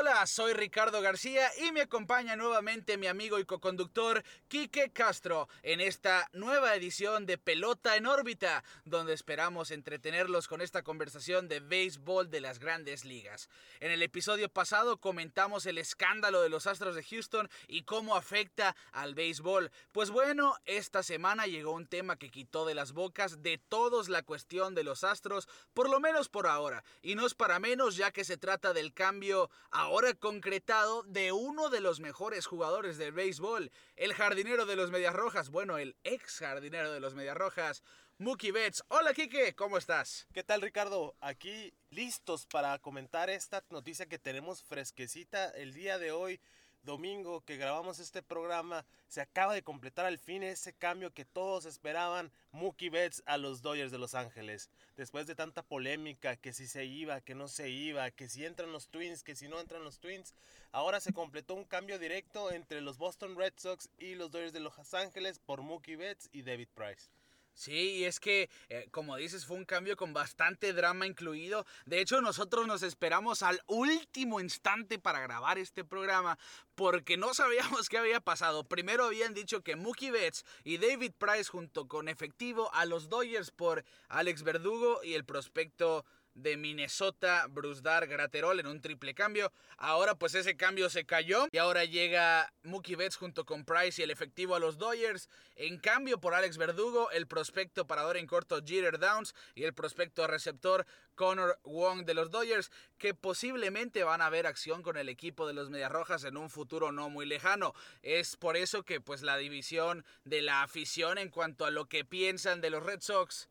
Hola, soy Ricardo García y me acompaña nuevamente mi amigo y coconductor Quique Castro en esta nueva edición de Pelota en órbita, donde esperamos entretenerlos con esta conversación de béisbol de las grandes ligas. En el episodio pasado comentamos el escándalo de los Astros de Houston y cómo afecta al béisbol. Pues bueno, esta semana llegó un tema que quitó de las bocas de todos la cuestión de los Astros, por lo menos por ahora, y no es para menos ya que se trata del cambio ahora concretado de uno de los mejores jugadores del béisbol, el jardinero de los Medias Rojas, bueno, el ex jardinero de los Medias Rojas, Mookie Betts. Hola Kike, ¿cómo estás? ¿Qué tal Ricardo? Aquí listos para comentar esta noticia que tenemos fresquecita el día de hoy domingo que grabamos este programa, se acaba de completar al fin ese cambio que todos esperaban, Mookie Betts a los Dodgers de Los Ángeles. Después de tanta polémica, que si se iba, que no se iba, que si entran los Twins, que si no entran los Twins, ahora se completó un cambio directo entre los Boston Red Sox y los Dodgers de Los Ángeles por Mookie Betts y David Price. Sí, y es que, eh, como dices, fue un cambio con bastante drama incluido. De hecho, nosotros nos esperamos al último instante para grabar este programa porque no sabíamos qué había pasado. Primero habían dicho que Mookie Betts y David Price junto con efectivo a los Dodgers por Alex Verdugo y el prospecto de Minnesota, Brusdar Graterol en un triple cambio. Ahora pues ese cambio se cayó y ahora llega Mookie Betts junto con Price y el efectivo a los Dodgers. En cambio por Alex Verdugo, el prospecto parador en corto Jeter Downs y el prospecto receptor Connor Wong de los Dodgers que posiblemente van a ver acción con el equipo de los Medias Rojas en un futuro no muy lejano. Es por eso que pues la división de la afición en cuanto a lo que piensan de los Red Sox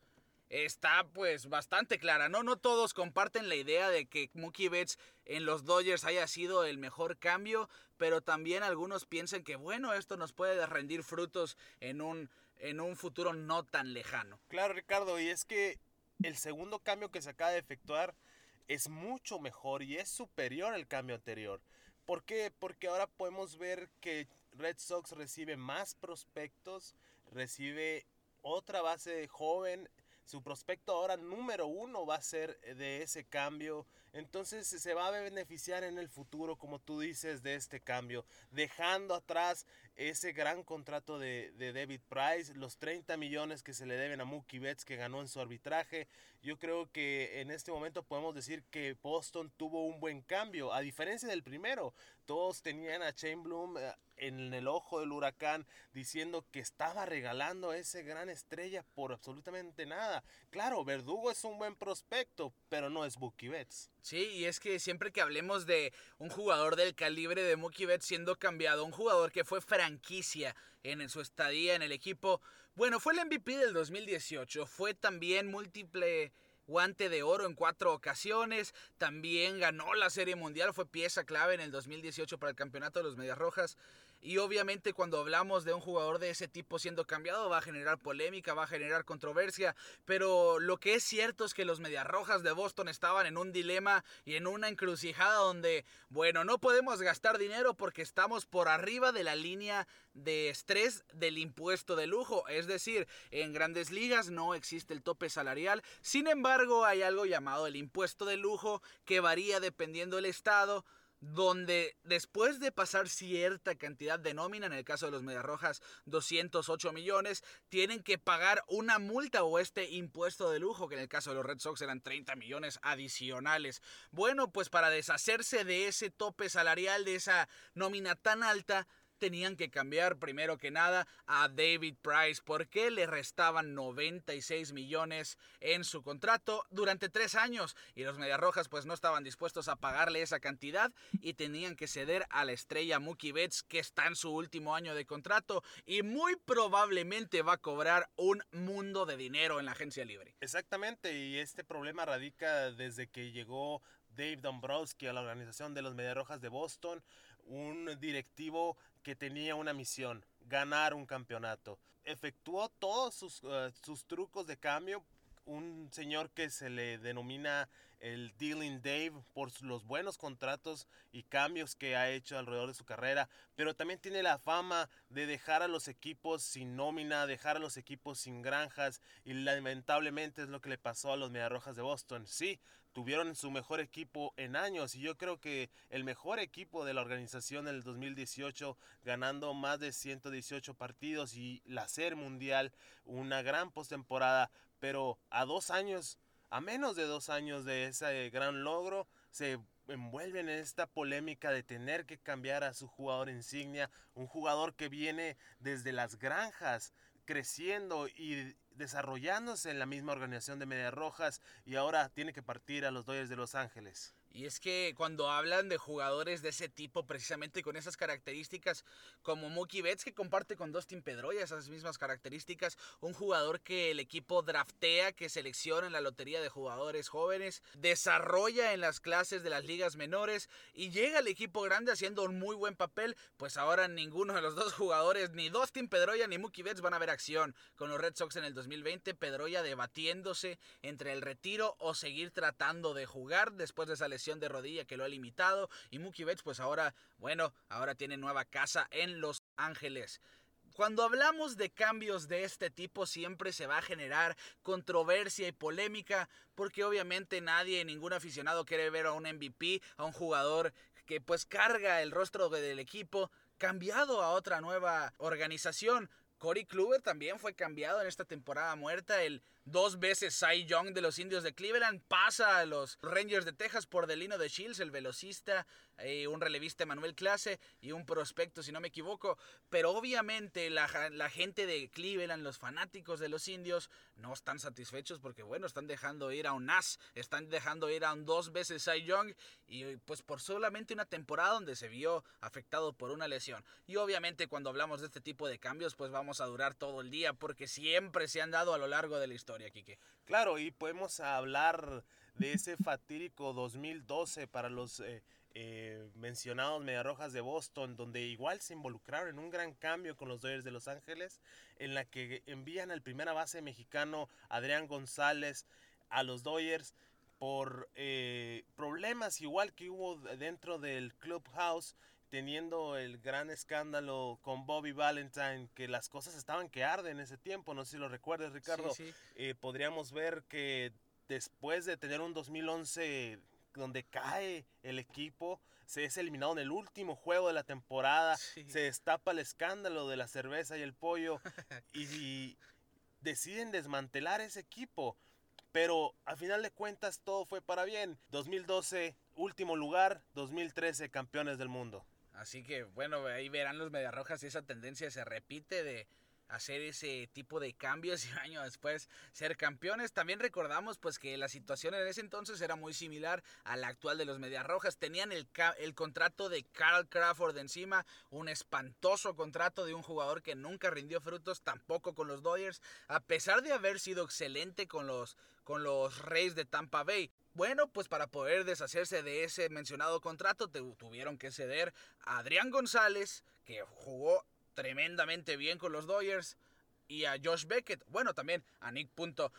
está pues bastante clara, ¿no? No todos comparten la idea de que Mookie Betts en los Dodgers haya sido el mejor cambio, pero también algunos piensan que bueno, esto nos puede rendir frutos en un, en un futuro no tan lejano. Claro, Ricardo, y es que el segundo cambio que se acaba de efectuar es mucho mejor y es superior al cambio anterior. ¿Por qué? Porque ahora podemos ver que Red Sox recibe más prospectos, recibe otra base joven, su prospecto ahora número uno va a ser de ese cambio. Entonces se va a beneficiar en el futuro, como tú dices, de este cambio. Dejando atrás ese gran contrato de, David Price, los 30 millones que se le deben a Mookie Betts que ganó en su arbitraje. Yo creo que en este momento podemos decir que Boston tuvo un buen cambio, a diferencia del primero. Todos tenían a Shane Bloom eh, en el ojo del huracán diciendo que estaba regalando a esa gran estrella por absolutamente nada. Claro, Verdugo es un buen prospecto, pero no es Mookie Betts. Sí, y es que siempre que hablemos de un jugador del calibre de Mookie Betts siendo cambiado, un jugador que fue franquicia en su estadía en el equipo, bueno, fue el MVP del 2018, fue también múltiple guante de oro en cuatro ocasiones, también ganó la Serie Mundial, fue pieza clave en el 2018 para el campeonato de los Medias Rojas. Y obviamente cuando hablamos de un jugador de ese tipo siendo cambiado va a generar polémica, va a generar controversia, pero lo que es cierto es que los Medias Rojas de Boston estaban en un dilema y en una encrucijada donde, bueno, no podemos gastar dinero porque estamos por arriba de la línea de estrés del impuesto de lujo, es decir, en grandes ligas no existe el tope salarial, sin embargo hay algo llamado el impuesto de lujo que varía dependiendo del estado, donde después de pasar cierta cantidad de nómina, en el caso de los Medias Rojas 208 millones, tienen que pagar una multa o este impuesto de lujo, que en el caso de los Red Sox eran 30 millones adicionales. Bueno, pues para deshacerse de ese tope salarial, de esa nómina tan alta, tenían que cambiar primero que nada a David Price porque le restaban 96 millones en su contrato durante tres años y los Mediarrojas pues no estaban dispuestos a pagarle esa cantidad y tenían que ceder a la estrella Mookie Betts que está en su último año de contrato y muy probablemente va a cobrar un mundo de dinero en la agencia libre. Exactamente y este problema radica desde que llegó Dave Dombrowski a la organización de los Mediarrojas de Boston, un directivo que tenía una misión, ganar un campeonato. Efectuó todos sus, eh, sus trucos de cambio un señor que se le denomina el Dealing Dave por los buenos contratos y cambios que ha hecho alrededor de su carrera, pero también tiene la fama de dejar a los equipos sin nómina, dejar a los equipos sin granjas y lamentablemente es lo que le pasó a los Mediarrojas de Boston. Sí, tuvieron su mejor equipo en años y yo creo que el mejor equipo de la organización en el 2018 ganando más de 118 partidos y la Serie Mundial, una gran postemporada, pero a dos años a menos de dos años de ese gran logro, se envuelven en esta polémica de tener que cambiar a su jugador insignia, un jugador que viene desde las granjas, creciendo y desarrollándose en la misma organización de Medias Rojas y ahora tiene que partir a los Dodgers de Los Ángeles. Y es que cuando hablan de jugadores de ese tipo, precisamente con esas características, como Mookie Betts, que comparte con Dustin Pedroya esas mismas características, un jugador que el equipo draftea, que selecciona en la lotería de jugadores jóvenes, desarrolla en las clases de las ligas menores y llega al equipo grande haciendo un muy buen papel, pues ahora ninguno de los dos jugadores, ni Dustin Pedroya ni Mookie Betts van a ver acción con los Red Sox en el 2020. Pedroya debatiéndose entre el retiro o seguir tratando de jugar después de esa lesión de rodilla que lo ha limitado. Y Mookie Betts, pues ahora, bueno, ahora tiene nueva casa en Los Ángeles. Cuando hablamos de cambios de este tipo siempre se va a generar controversia y polémica porque obviamente nadie, ningún aficionado quiere ver a un MVP, a un jugador que pues carga el rostro del equipo cambiado a otra nueva organización. Corey Kluber también fue cambiado en esta temporada muerta. El dos veces Cy Young de los Indios de Cleveland pasa a los Rangers de Texas por Delino de Shields, el velocista, eh, un relevista Manuel Clase y un prospecto, si no me equivoco. Pero obviamente la, la, gente de Cleveland, los fanáticos de los indios, no están satisfechos porque, bueno, están dejando ir a un As, están dejando ir a un dos veces Cy Young y pues por solamente una temporada donde se vio afectado por una lesión. Y obviamente cuando hablamos de este tipo de cambios, pues vamos a durar todo el día porque siempre se han dado a lo largo de la historia, Claro, y podemos hablar de ese fatídico 2012 para los... Eh, eh, mencionados Mediarrojas de Boston, donde igual se involucraron en un gran cambio con los Dodgers de Los Ángeles, en la que envían al primera base mexicano Adrián González a los Dodgers por eh, problemas igual que hubo dentro del clubhouse teniendo el gran escándalo con Bobby Valentine, que las cosas estaban que arden en ese tiempo, no sé si lo recuerdas Ricardo, eh, podríamos ver que después de tener un 2011 donde cae el equipo, se es eliminado en el último juego de la temporada, se destapa el escándalo de la cerveza y el pollo y, deciden desmantelar ese equipo. Pero a final de cuentas todo fue para bien. 2012 último lugar, 2013 campeones del mundo. Así que bueno, ahí verán los Mediarrojas y esa tendencia se repite de hacer ese tipo de cambios y año después ser campeones. También recordamos pues que la situación en ese entonces era muy similar a la actual de los Medias Rojas. Tenían el, el contrato de Carl Crawford encima, un espantoso contrato de un jugador que nunca rindió frutos, tampoco con los Dodgers, a pesar de haber sido excelente con los, con los Reyes de Tampa Bay. Bueno, pues para poder deshacerse de ese mencionado contrato tuvieron que ceder a Adrián González, que jugó tremendamente bien con los Dodgers. Y a Josh Beckett, bueno, también a Nick Punto.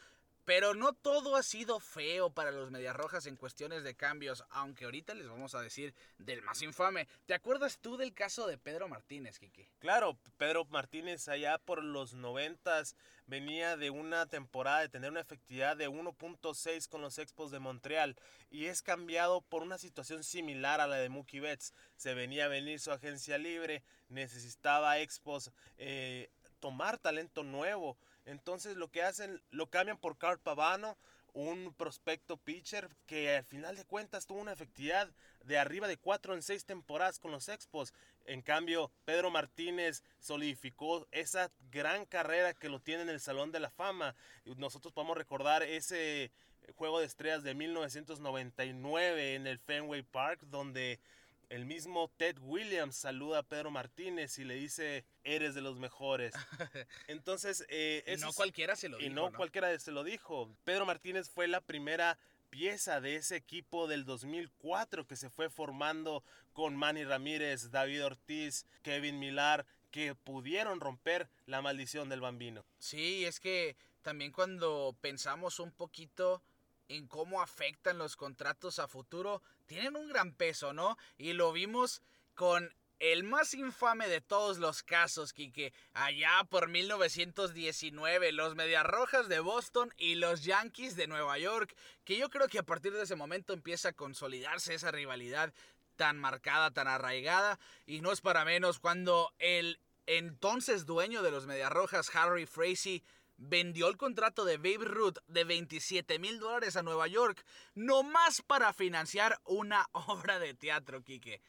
Pero no todo ha sido feo para los Medias Rojas en cuestiones de cambios, aunque ahorita les vamos a decir del más infame. ¿Te acuerdas tú del caso de Pedro Martínez, Kike? Claro, Pedro Martínez allá por los noventas venía de una temporada de tener una efectividad de 1.6 con los Expos de Montreal y es cambiado por una situación similar a la de Mookie Betts. Se venía a venir su agencia libre, necesitaba Expos eh, tomar talento nuevo entonces lo que hacen, lo cambian por Carl Pavano, un prospecto pitcher que al final de cuentas tuvo una efectividad de arriba de 4 en 6 temporadas con los Expos. En cambio, Pedro Martínez solidificó esa gran carrera que lo tiene en el Salón de la Fama. Nosotros podemos recordar ese juego de estrellas de 1999 en el Fenway Park, donde el mismo Ted Williams saluda a Pedro Martínez y le dice, eres de los mejores. Entonces, eh, y no cualquiera se lo dijo. Y no, cualquiera se lo dijo. Pedro Martínez fue la primera pieza de ese equipo del 2004 que se fue formando con Manny Ramírez, David Ortiz, Kevin Millar, que pudieron romper la maldición del bambino. Sí, es que también cuando pensamos un poquito en cómo afectan los contratos a futuro tienen un gran peso, ¿no? Y lo vimos con el más infame de todos los casos, Kike, allá por 1919, los Rojas de Boston y los Yankees de Nueva York, que yo creo que a partir de ese momento empieza a consolidarse esa rivalidad tan marcada, tan arraigada, y no es para menos cuando el entonces dueño de los Rojas, Harry Frazee, vendió el contrato de Babe Ruth de 27 mil dólares a Nueva York, nomás para financiar una obra de teatro, Kike.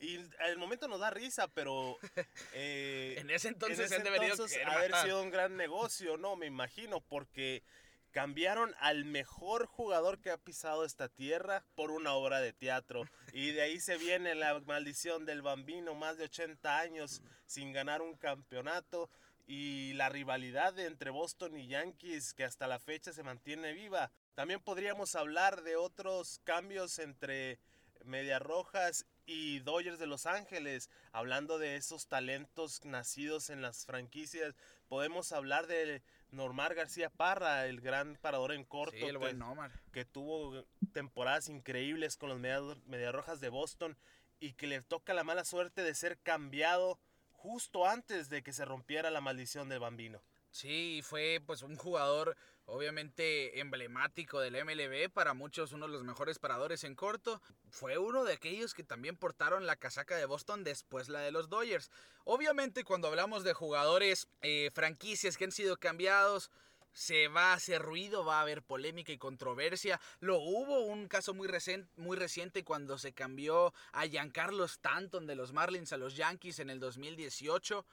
Y al momento nos da risa, pero... Eh, en ese entonces, en ese haber sido un gran negocio, ¿no? Me imagino, porque cambiaron al mejor jugador que ha pisado esta tierra por una obra de teatro. Y de ahí se viene la maldición del bambino, más de 80 años sin ganar un campeonato. Y la rivalidad entre Boston y Yankees, que hasta la fecha se mantiene viva. También podríamos hablar de otros cambios entre Medias Rojas y Dodgers de Los Ángeles, hablando de esos talentos nacidos en las franquicias, podemos hablar de Normar García Parra, el gran parador en corto, que, tuvo temporadas increíbles con los Medias Rojas de Boston y que le toca la mala suerte de ser cambiado justo antes de que se rompiera la maldición del bambino. Sí, fue pues un jugador obviamente emblemático del MLB, para muchos uno de los mejores paradores en corto. Fue uno de aquellos que también portaron la casaca de Boston después la de los Dodgers. Obviamente cuando hablamos de jugadores, eh, franquicias que han sido cambiados, se va a hacer ruido, va a haber polémica y controversia. Lo hubo un caso muy, reciente, muy reciente cuando se cambió a Giancarlo Stanton de los Marlins a los Yankees en el 2018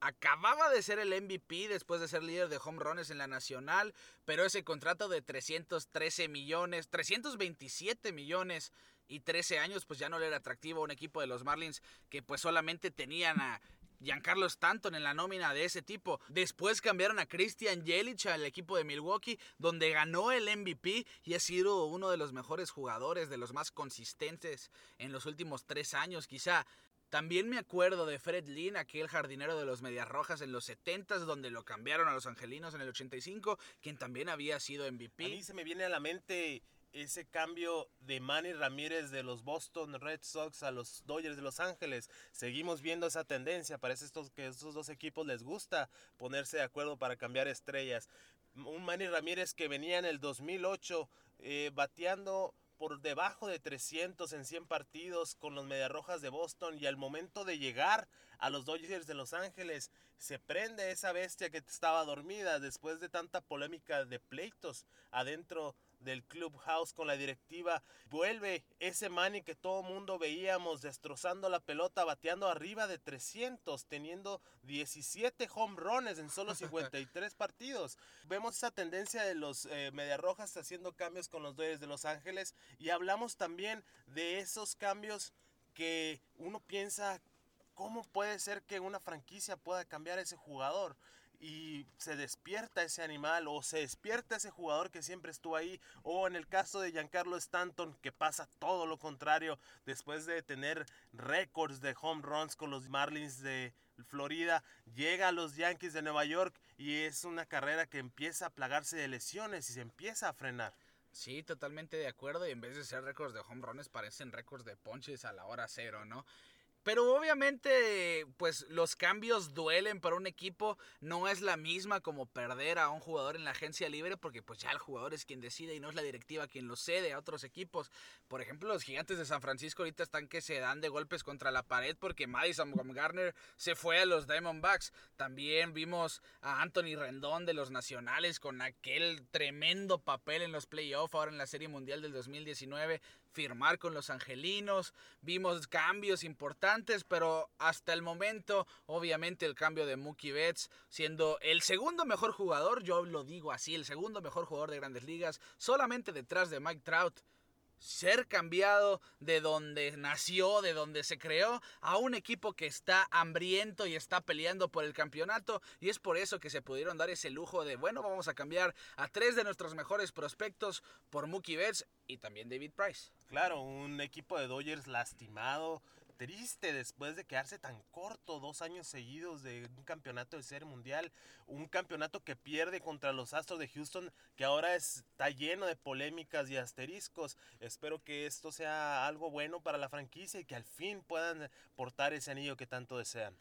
acababa de ser el MVP después de ser líder de home runs en la nacional, pero ese contrato de 313 millones, 327 millones y 13 años, pues ya no le era atractivo a un equipo de los Marlins que pues solamente tenían a Giancarlo Stanton en la nómina de ese tipo. Después cambiaron a Christian Yelich al equipo de Milwaukee, donde ganó el MVP y ha sido uno de los mejores jugadores, de los más consistentes en los últimos tres años. Quizá también me acuerdo de Fred Lynn, aquel jardinero de los Medias Rojas en los 70 donde lo cambiaron a los Angelinos en el 85, quien también había sido MVP. A mí se me viene a la mente ese cambio de Manny Ramírez de los Boston Red Sox a los Dodgers de Los Ángeles. Seguimos viendo esa tendencia. Parece estos, que estos dos equipos les gusta ponerse de acuerdo para cambiar estrellas. Un Manny Ramírez que venía en el 2008 eh, bateando por debajo de 300 en 100 partidos con los Mediarrojas de Boston y al momento de llegar a los Dodgers de Los Ángeles se prende esa bestia que estaba dormida después de tanta polémica de pleitos adentro del Clubhouse con la directiva. Vuelve ese Manny que todo mundo veíamos destrozando la pelota, bateando arriba de 300, teniendo 17 home runs en solo 53 partidos. Vemos esa tendencia de los eh, Mediarrojas haciendo cambios con los Dodgers de Los Ángeles y hablamos también de esos cambios que uno piensa ¿cómo puede ser que una franquicia pueda cambiar ese jugador? Y se despierta ese animal o se despierta ese jugador que siempre estuvo ahí o en el caso de Giancarlo Stanton que pasa todo lo contrario después de tener récords de home runs con los Marlins de Florida llega a los Yankees de Nueva York y es una carrera que empieza a plagarse de lesiones y se empieza a frenar. Sí, totalmente de acuerdo y en vez de ser récords de home runs parecen récords de ponches a la hora cero, ¿no? Pero obviamente, pues los cambios duelen para un equipo. No es la misma como perder a un jugador en la agencia libre, porque pues ya el jugador es quien decide y no es la directiva quien lo cede a otros equipos. Por ejemplo, los gigantes de San Francisco ahorita están que se dan de golpes contra la pared porque Madison Garner se fue a los Diamondbacks. También vimos a Anthony Rendón de los Nacionales con aquel tremendo papel en los playoffs ahora en la Serie Mundial del 2019 firmar con los angelinos, vimos cambios importantes, pero hasta el momento, obviamente el cambio de Mookie Betts, siendo el segundo mejor jugador, yo lo digo así, el segundo mejor jugador de grandes ligas, solamente detrás de Mike Trout ser cambiado de donde nació, de donde se creó, a un equipo que está hambriento y está peleando por el campeonato. Y es por eso que se pudieron dar ese lujo de, bueno, vamos a cambiar a tres de nuestros mejores prospectos por Mookie Betts y también David Price. Claro, un equipo de Dodgers lastimado, triste después de quedarse tan corto dos años seguidos de un campeonato de serie mundial, un campeonato que pierde contra los Astros de Houston, que ahora está lleno de polémicas y asteriscos. Espero que esto sea algo bueno para la franquicia y que al fin puedan portar ese anillo que tanto desean.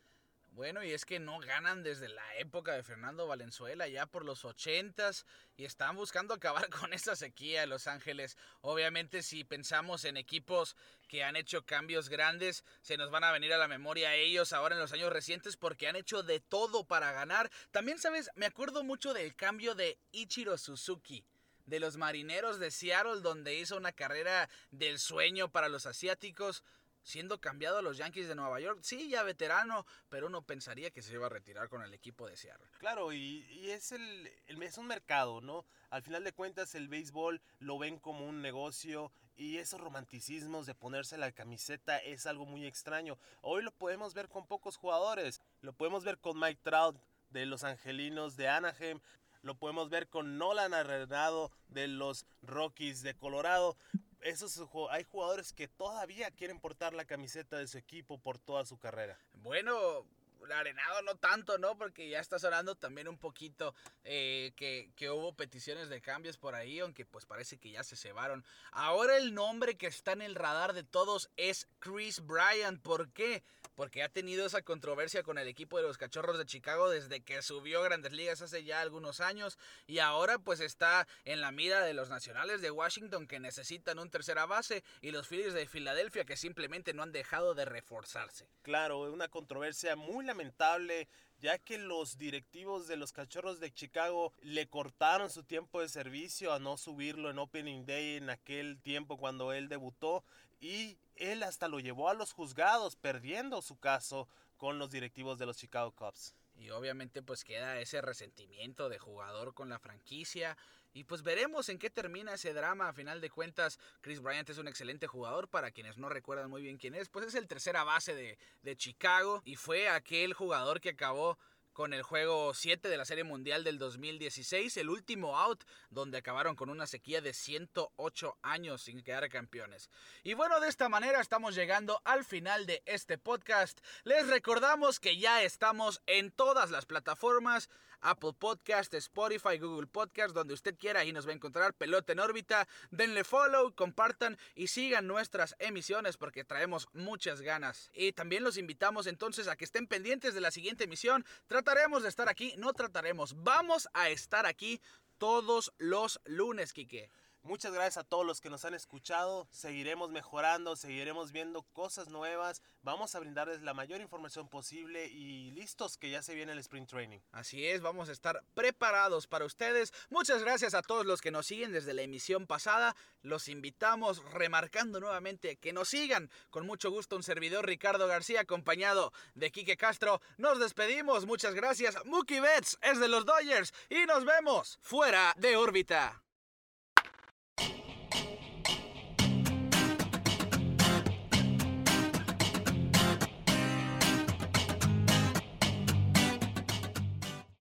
Bueno, y es que no ganan desde la época de Fernando Valenzuela, ya por los ochentas, y están buscando acabar con esa sequía de Los Ángeles. Obviamente, si pensamos en equipos que han hecho cambios grandes, se nos van a venir a la memoria ellos ahora en los años recientes porque han hecho de todo para ganar. También, sabes, me acuerdo mucho del cambio de Ichiro Suzuki de los marineros de Seattle, donde hizo una carrera del sueño para los asiáticos siendo cambiado a los Yankees de Nueva York. Sí, ya veterano, pero uno pensaría que se iba a retirar con el equipo de Seattle. Claro, y, es, el, es un mercado, ¿no? Al final de cuentas el béisbol lo ven como un negocio y esos romanticismos de ponerse la camiseta es algo muy extraño. Hoy lo podemos ver con pocos jugadores. Lo podemos ver con Mike Trout de los Angelinos de Anaheim. Lo podemos ver con Nolan Arenado de los Rockies de Colorado esos hay jugadores que todavía quieren portar la camiseta de su equipo por toda su carrera. Bueno, Arenado no tanto, ¿no? Porque ya está sonando también un poquito eh, que, que, hubo peticiones de cambios por ahí, aunque pues parece que ya se cebaron. Ahora el nombre que está en el radar de todos es Chris Bryant. ¿Por qué? Porque ha tenido esa controversia con el equipo de los Cachorros de Chicago desde que subió Grandes Ligas hace ya algunos años y ahora pues está en la mira de los Nacionales de Washington que necesitan un tercera base y los Phillies de Filadelfia que simplemente no han dejado de reforzarse. Claro, una controversia muy lamentable ya que los directivos de los Cachorros de Chicago le cortaron su tiempo de servicio a no subirlo en Opening Day en aquel tiempo cuando él debutó y él hasta lo llevó a los juzgados perdiendo su caso con los directivos de los Chicago Cubs. Y obviamente pues queda ese resentimiento de jugador con la franquicia. Y pues veremos en qué termina ese drama. A final de cuentas, Chris Bryant es un excelente jugador. Para quienes no recuerdan muy bien quién es, pues es el tercera base de, de Chicago. Y fue aquel jugador que acabó con el juego 7 de la Serie Mundial del 2016, el último out, donde acabaron con una sequía de 108 años sin quedar campeones. Y bueno, de esta manera estamos llegando al final de este podcast. Les recordamos que ya estamos en todas las plataformas. Apple Podcast, Spotify, Google Podcast, donde usted quiera y nos va a encontrar Pelota en órbita. Denle follow, compartan y sigan nuestras emisiones porque traemos muchas ganas. Y también los invitamos entonces a que estén pendientes de la siguiente emisión. Trataremos de estar aquí, no trataremos, vamos a estar aquí todos los lunes, Quique. Muchas gracias a todos los que nos han escuchado. Seguiremos mejorando, seguiremos viendo cosas nuevas. Vamos a brindarles la mayor información posible y listos que ya se viene el sprint training. Así es, vamos a estar preparados para ustedes. Muchas gracias a todos los que nos siguen desde la emisión pasada. Los invitamos remarcando nuevamente que nos sigan. Con mucho gusto un servidor Ricardo García acompañado de Quique Castro. Nos despedimos. Muchas gracias. Mookie Betts es de los Dodgers y nos vemos fuera de órbita.